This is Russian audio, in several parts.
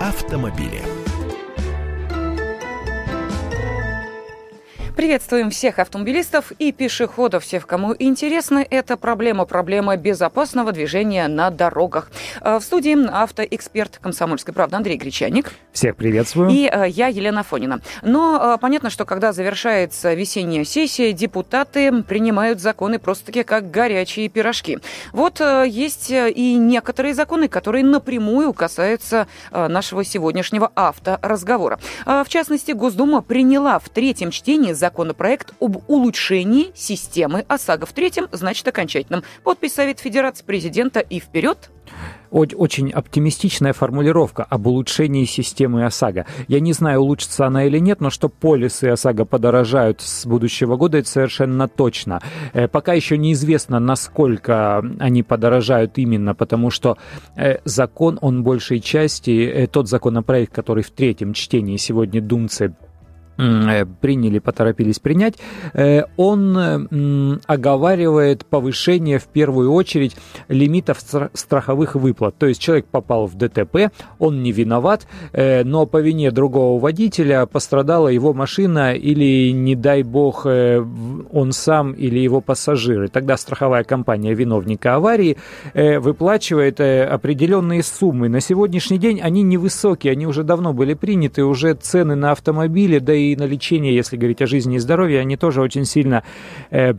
автомобили. Приветствуем всех автомобилистов и пешеходов, всех, кому интересна эта проблема, проблема безопасного движения на дорогах. Э, в студии автоэксперт «Комсомольской правды» Андрей Гречаник. Всех приветствую. И э, я, Елена Фонина. Но э, понятно, что когда завершается весенняя сессия, депутаты принимают законы просто-таки как горячие пирожки. Вот есть и некоторые законы, которые напрямую касаются нашего сегодняшнего авторазговора. В частности, Госдума приняла в третьем чтении закон законопроект об улучшении системы ОСАГО. В третьем, значит, окончательном. Подпись Совет Федерации президента и вперед очень оптимистичная формулировка об улучшении системы ОСАГО. Я не знаю, улучшится она или нет, но что полисы ОСАГО подорожают с будущего года, это совершенно точно. Э, пока еще неизвестно, насколько они подорожают именно, потому что э, закон, он большей части, э, тот законопроект, который в третьем чтении сегодня думцы приняли, поторопились принять, э, он оговаривает повышение в первую очередь лимитов страховых выплат. То есть человек попал в ДТП, он не виноват, э, но по вине другого водителя пострадала его машина или, не дай бог, он сам или его пассажиры. Тогда страховая компания виновника аварии выплачивает определенные суммы. На сегодняшний день они невысокие, они уже давно были приняты, уже цены на автомобили, да и на лечение, если говорить о жизни и здоровье, они тоже очень сильно э,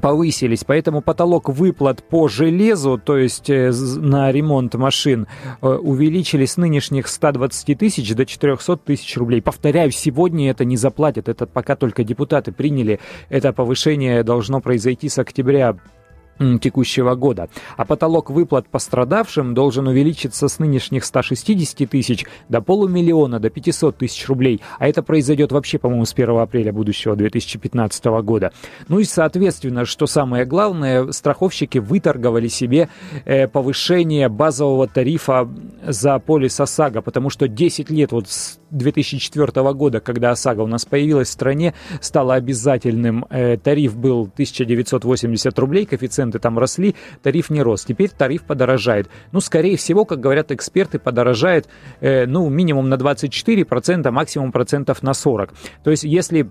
повысились, поэтому потолок выплат по железу, то есть э, на ремонт машин, э, увеличились с нынешних 120 тысяч до 400 тысяч рублей. Повторяю, сегодня это не заплатят, это пока только депутаты приняли, это повышение должно произойти с октября текущего года. А потолок выплат пострадавшим должен увеличиться с нынешних 160 тысяч до полумиллиона, до 500 тысяч рублей. А это произойдет вообще, по-моему, с 1 апреля будущего 2015 года. Ну и, соответственно, что самое главное, страховщики выторговали себе э, повышение базового тарифа за полис ОСАГО, потому что 10 лет, вот с 2004 года, когда ОСАГО у нас появилась в стране, стало обязательным. Э, тариф был 1980 рублей, коэффициент проценты там росли, тариф не рос. Теперь тариф подорожает. Ну, скорее всего, как говорят эксперты, подорожает, э, ну, минимум на 24%, максимум процентов на 40%. То есть, если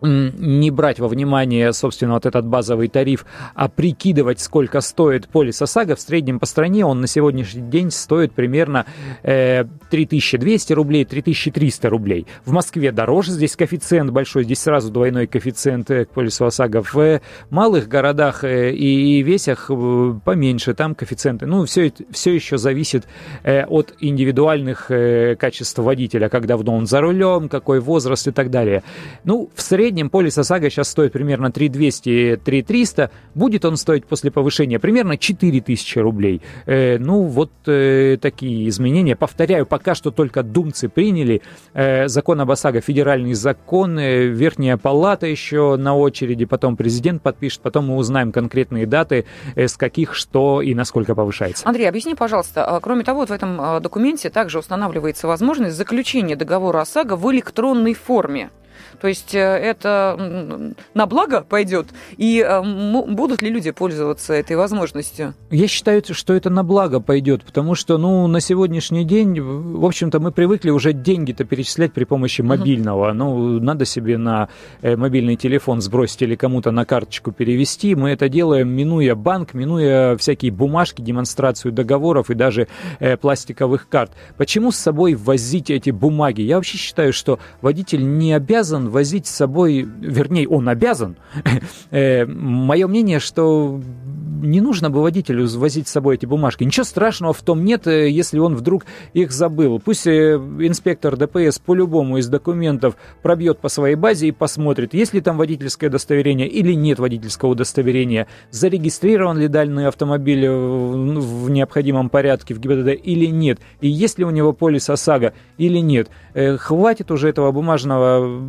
не брать во внимание, собственно, вот этот базовый тариф, а прикидывать, сколько стоит полис ОСАГО, в среднем по стране он на сегодняшний день стоит примерно э, 3200 рублей, 3300 рублей. В Москве дороже, здесь коэффициент большой, здесь сразу двойной коэффициент э, к полису ОСАГО. В малых городах э, и, весях э, поменьше, там коэффициенты. Ну, все, все еще зависит от индивидуальных качеств водителя, как давно он за рулем, какой возраст и так далее. Ну, в среднем среднем полис ОСАГО сейчас стоит примерно 3200-3300. Будет он стоить после повышения примерно 4000 рублей. Э, ну, вот э, такие изменения. Повторяю, пока что только думцы приняли э, закон об ОСАГО, федеральный закон, э, Верхняя палата еще на очереди, потом президент подпишет, потом мы узнаем конкретные даты, э, с каких, что и насколько повышается. Андрей, объясни, пожалуйста, а, кроме того, вот в этом а, документе также устанавливается возможность заключения договора ОСАГО в электронной форме. То есть э, это на благо пойдет, и э, будут ли люди пользоваться этой возможностью? Я считаю, что это на благо пойдет, потому что, ну, на сегодняшний день, в общем-то, мы привыкли уже деньги-то перечислять при помощи мобильного. Uh-huh. Ну, надо себе на э, мобильный телефон сбросить или кому-то на карточку перевести. Мы это делаем, минуя банк, минуя всякие бумажки, демонстрацию договоров и даже э, пластиковых карт. Почему с собой возить эти бумаги? Я вообще считаю, что водитель не обязан возить с собой, вернее, он обязан. Э, Мое мнение, что не нужно бы водителю возить с собой эти бумажки. Ничего страшного в том нет, э, если он вдруг их забыл. Пусть э, инспектор ДПС по-любому из документов пробьет по своей базе и посмотрит, есть ли там водительское удостоверение или нет водительского удостоверения, зарегистрирован ли данный автомобиль э, в необходимом порядке в ГИБДД или нет, и есть ли у него полис ОСАГО или нет. Хватит уже этого бумажного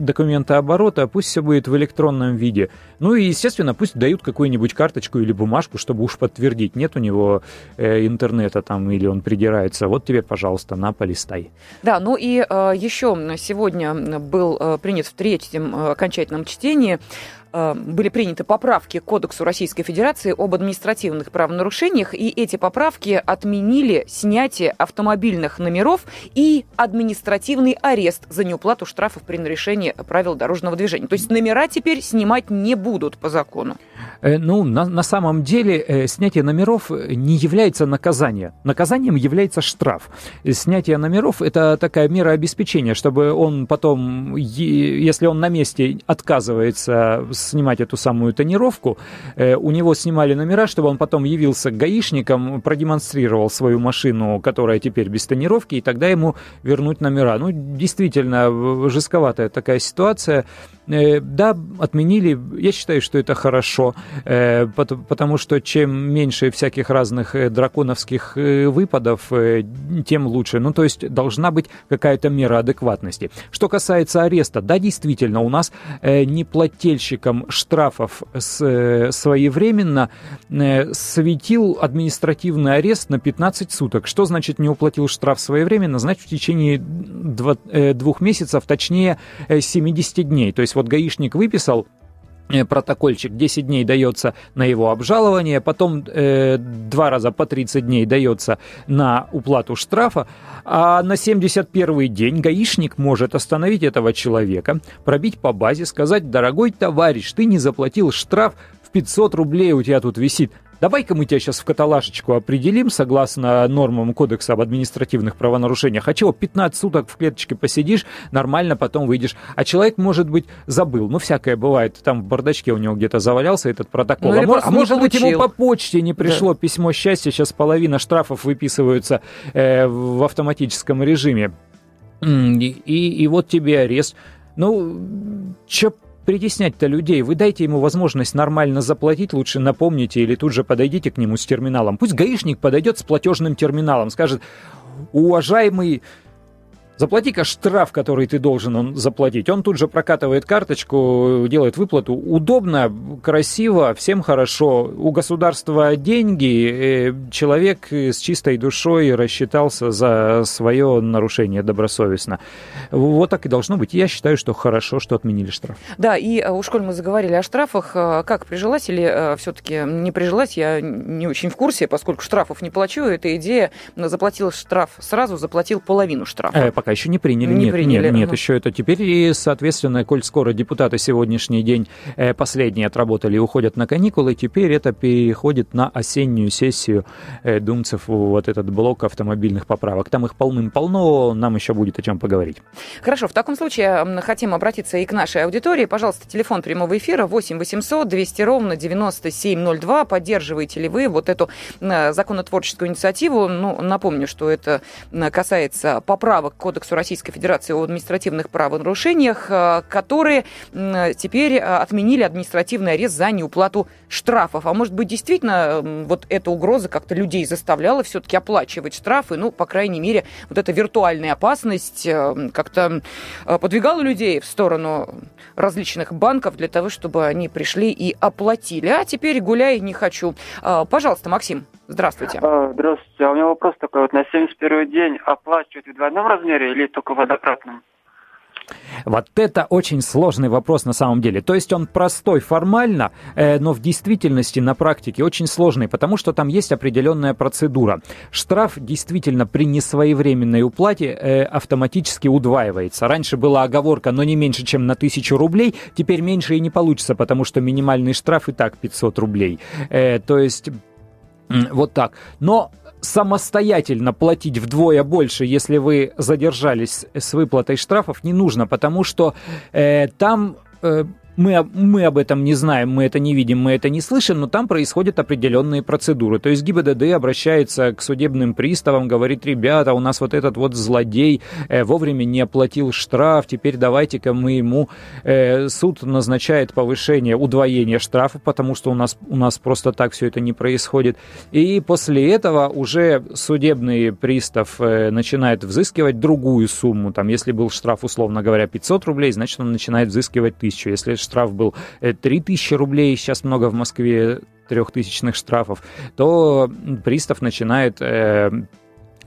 документа оборота, пусть все будет в электронном виде. Ну и, естественно, пусть дают какую-нибудь карточку или бумажку, чтобы уж подтвердить, нет у него э, интернета там или он придирается. Вот тебе, пожалуйста, на, полистай. Да, ну и э, еще сегодня был э, принят в третьем э, окончательном чтении Э, были приняты поправки к Кодексу Российской Федерации об административных правонарушениях, и эти поправки отменили снятие автомобильных номеров и административный арест за неуплату штрафов при нарушении правил дорожного движения. То есть номера теперь снимать не будут по закону. Э, ну, на, на самом деле э, снятие номеров не является наказанием. Наказанием является штраф. Снятие номеров – это такая мера обеспечения, чтобы он потом, если он на месте отказывается снимать эту самую тонировку, э, у него снимали номера, чтобы он потом явился к гаишникам, продемонстрировал свою машину, которая теперь без тонировки, и тогда ему вернуть номера. Ну, действительно, жестковатая такая ситуация. Э, да, отменили. Я считаю, что это хорошо, э, потому что чем меньше всяких разных э, драконовских выпадов, тем лучше. Ну, то есть должна быть какая-то мера адекватности. Что касается ареста, да, действительно, у нас неплательщикам штрафов своевременно светил административный арест на 15 суток. Что значит не уплатил штраф своевременно? Значит, в течение двух месяцев, точнее 70 дней. То есть вот гаишник выписал э, протокольчик 10 дней дается на его обжалование, потом э, два раза по 30 дней дается на уплату штрафа, а на 71 день гаишник может остановить этого человека, пробить по базе, сказать, дорогой товарищ, ты не заплатил штраф в 500 рублей у тебя тут висит, Давай-ка мы тебя сейчас в каталажечку определим, согласно нормам Кодекса об административных правонарушениях. А чего, 15 суток в клеточке посидишь, нормально потом выйдешь. А человек, может быть, забыл. Ну, всякое бывает. Там в бардачке у него где-то завалялся этот протокол. Ну, а, а может быть, ему по почте не пришло да. письмо счастья. Сейчас половина штрафов выписываются э, в автоматическом режиме. И, и, и вот тебе арест. Ну, чё притеснять-то людей? Вы дайте ему возможность нормально заплатить, лучше напомните или тут же подойдите к нему с терминалом. Пусть гаишник подойдет с платежным терминалом, скажет, уважаемый Заплати-ка штраф, который ты должен он заплатить. Он тут же прокатывает карточку, делает выплату. Удобно, красиво, всем хорошо. У государства деньги, э, человек с чистой душой рассчитался за свое нарушение добросовестно. Вот так и должно быть. Я считаю, что хорошо, что отменили штраф. Да, и уж коль мы заговорили о штрафах, э, как прижилась или э, все-таки не прижилась, я не очень в курсе, поскольку штрафов не плачу. Эта идея заплатил штраф сразу, заплатил половину штрафа. Э, пока еще не приняли. Не нет, приняли. нет, нет, угу. еще это теперь. И, соответственно, коль скоро депутаты сегодняшний день э, последние отработали и уходят на каникулы, теперь это переходит на осеннюю сессию э, думцев, вот этот блок автомобильных поправок. Там их полным-полно, нам еще будет о чем поговорить. Хорошо, в таком случае хотим обратиться и к нашей аудитории. Пожалуйста, телефон прямого эфира 8 800 200 ровно 9702. Поддерживаете ли вы вот эту законотворческую инициативу? Ну, напомню, что это касается поправок к Кодексу Российской Федерации о административных правонарушениях, э, которые теперь э, отменили административный арест за неуплату штрафов. А может быть, действительно, вот эта угроза как-то людей заставляла все-таки оплачивать штрафы, ну, по крайней мере, вот эта виртуальная опасность э, как-то подвигала людей в сторону различных банков для того, чтобы они пришли и оплатили. А теперь гуляй не хочу. Пожалуйста, Максим. Здравствуйте. А, здравствуйте. А у меня вопрос такой. Вот на 71 день оплачивают в двойном размере или только в однократном? Вот это очень сложный вопрос на самом деле. То есть он простой формально, э, но в действительности на практике очень сложный, потому что там есть определенная процедура. Штраф действительно при несвоевременной уплате э, автоматически удваивается. Раньше была оговорка, но не меньше, чем на тысячу рублей. Теперь меньше и не получится, потому что минимальный штраф и так 500 рублей. Э, то есть вот так. Но самостоятельно платить вдвое больше, если вы задержались с выплатой штрафов, не нужно, потому что э, там э, мы, мы об этом не знаем, мы это не видим, мы это не слышим, но там происходят определенные процедуры. То есть ГИБДД обращается к судебным приставам, говорит, ребята, у нас вот этот вот злодей э, вовремя не оплатил штраф, теперь давайте-ка мы ему... Э, суд назначает повышение, удвоение штрафа, потому что у нас, у нас просто так все это не происходит. И после этого уже судебный пристав э, начинает взыскивать другую сумму. Там, если был штраф, условно говоря, 500 рублей, значит, он начинает взыскивать 1000. Если штраф был 3000 э, рублей, сейчас много в Москве трехтысячных штрафов, то пристав начинает э,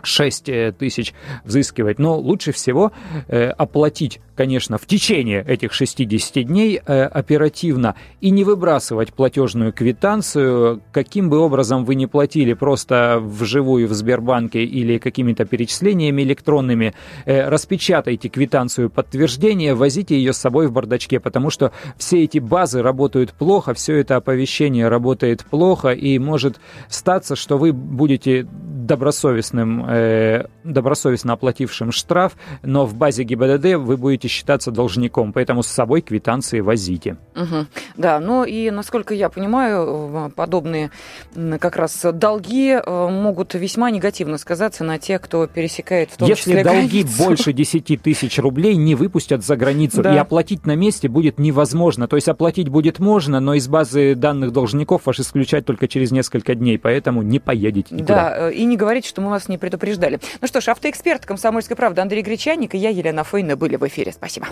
6 э, тысяч взыскивать. Но лучше всего э, оплатить, конечно, в течение этих 60 дней э, оперативно и не выбрасывать платежную квитанцию, каким бы образом вы ни платили, просто вживую в Сбербанке или какими-то перечислениями электронными, э, распечатайте квитанцию подтверждения, возите ее с собой в бардачке, потому что все эти базы работают плохо, все это оповещение работает плохо, и может статься, что вы будете добросовестным э, добросовестно оплатившим штраф, но в базе ГИБДД вы будете считаться должником, поэтому с собой квитанции возите. Угу. Да, ну и, насколько я понимаю, подобные как раз долги э, могут весьма негативно сказаться на тех, кто пересекает в том Если числе долги границу. больше 10 тысяч рублей, не выпустят за границу, Да. и оплатить на месте будет невозможно. То есть оплатить будет можно, но из базы данных должников ваш исключать только через несколько дней, поэтому не поедете никуда. Да, э, и не говорите, что мы вас не предупреждали. Ну что ж, автоэксперт «Комсомольской правды» Андрей Гречаник и я, Елена Фойна, были в эфире. Спасибо.